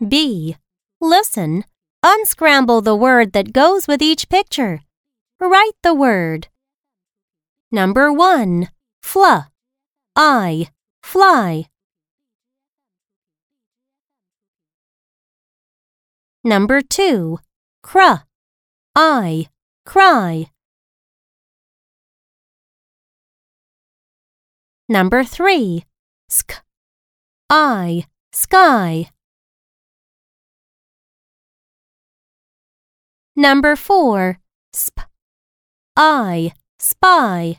B. Listen. Unscramble the word that goes with each picture. Write the word. Number 1. Fla. I. Fly. Number 2. Cra. I. Cry. Number 3. Sk. I. Sky. Number 4. Sp. I. Spy.